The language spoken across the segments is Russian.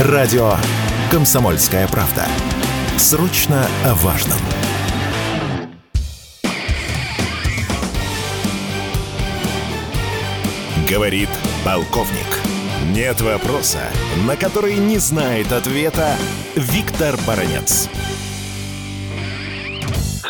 Радио «Комсомольская правда». Срочно о важном. Говорит полковник. Нет вопроса, на который не знает ответа Виктор Баранец.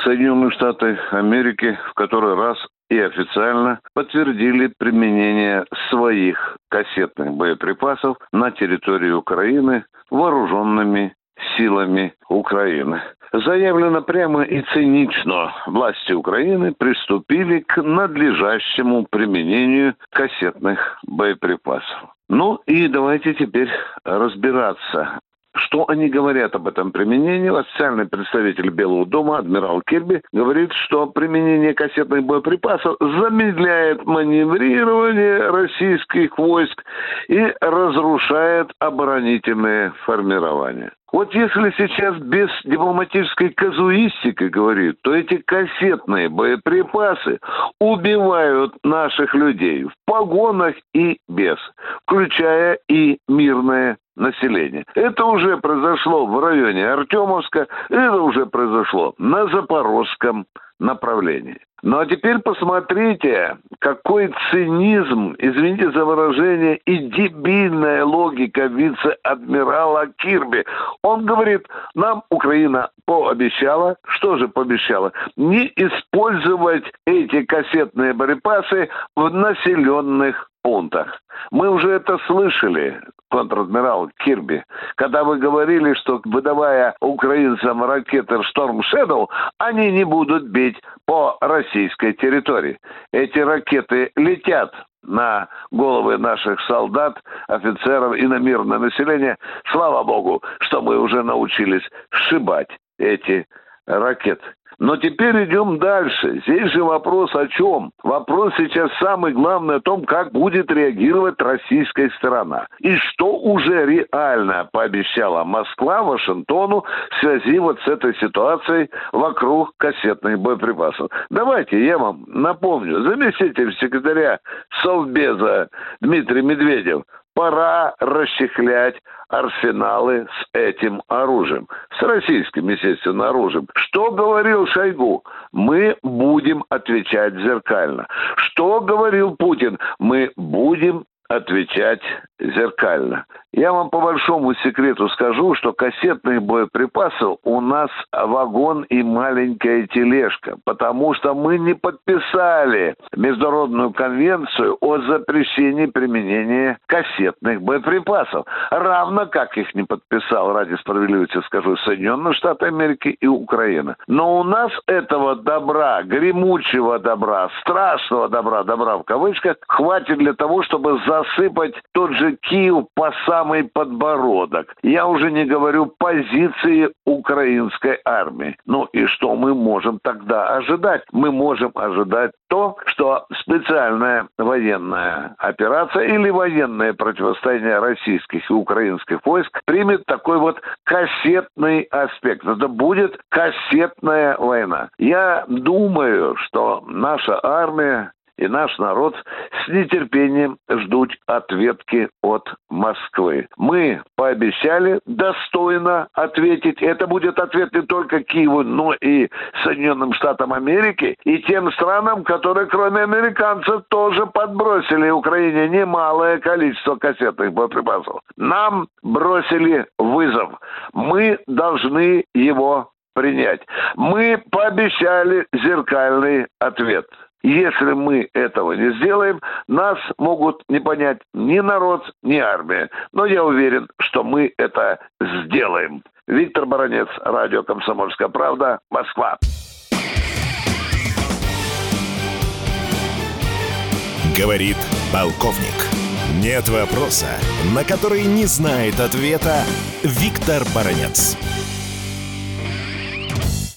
Соединенные Штаты Америки в который раз и официально подтвердили применение своих кассетных боеприпасов на территории Украины вооруженными силами Украины. Заявлено прямо и цинично. Власти Украины приступили к надлежащему применению кассетных боеприпасов. Ну и давайте теперь разбираться, что они говорят об этом применении? Официальный представитель Белого дома, адмирал Кирби, говорит, что применение кассетных боеприпасов замедляет маневрирование российских войск и разрушает оборонительные формирования. Вот если сейчас без дипломатической казуистики говорить, то эти кассетные боеприпасы убивают наших людей в погонах и без, включая и мирное населения. Это уже произошло в районе Артемовска, это уже произошло на Запорожском направлении. Ну а теперь посмотрите, какой цинизм, извините за выражение, и дебильная логика вице-адмирала Кирби. Он говорит, нам Украина пообещала, что же пообещала? Не использовать эти кассетные боеприпасы в населенных пунктах. Мы уже это слышали, контр-адмирал Кирби, когда вы говорили, что выдавая украинцам ракеты Storm Shadow, они не будут бить по российской территории. Эти ракеты летят на головы наших солдат, офицеров и на мирное население. Слава богу, что мы уже научились сшибать эти ракеты. Но теперь идем дальше. Здесь же вопрос о чем? Вопрос сейчас самый главный о том, как будет реагировать российская сторона. И что уже реально пообещала Москва Вашингтону в связи вот с этой ситуацией вокруг кассетных боеприпасов. Давайте я вам напомню. Заместитель секретаря Совбеза Дмитрий Медведев пора расчехлять арсеналы с этим оружием. С российским, естественно, оружием. Что говорил Шойгу? Мы будем отвечать зеркально. Что говорил Путин? Мы будем отвечать зеркально. Я вам по большому секрету скажу, что кассетные боеприпасы у нас вагон и маленькая тележка, потому что мы не подписали Международную конвенцию о запрещении применения кассетных боеприпасов. Равно как их не подписал, ради справедливости скажу, Соединенные Штаты Америки и Украина. Но у нас этого добра, гремучего добра, страшного добра, добра в кавычках, хватит для того, чтобы засыпать тот же Киев по самый подбородок. Я уже не говорю позиции украинской армии. Ну и что мы можем тогда ожидать? Мы можем ожидать то, что специальная военная операция или военное противостояние российских и украинских войск примет такой вот кассетный аспект. Это будет кассетная война. Я думаю, что наша армия и наш народ с нетерпением ждут ответки от Москвы. Мы пообещали достойно ответить. Это будет ответ не только Киеву, но и Соединенным Штатам Америки и тем странам, которые кроме американцев тоже подбросили Украине немалое количество кассетных боеприпасов. Нам бросили вызов. Мы должны его принять. Мы пообещали зеркальный ответ. Если мы этого не сделаем, нас могут не понять ни народ, ни армия. Но я уверен, что мы это сделаем. Виктор Баранец, радио «Комсомольская правда», Москва. Говорит полковник. Нет вопроса, на который не знает ответа Виктор Баранец.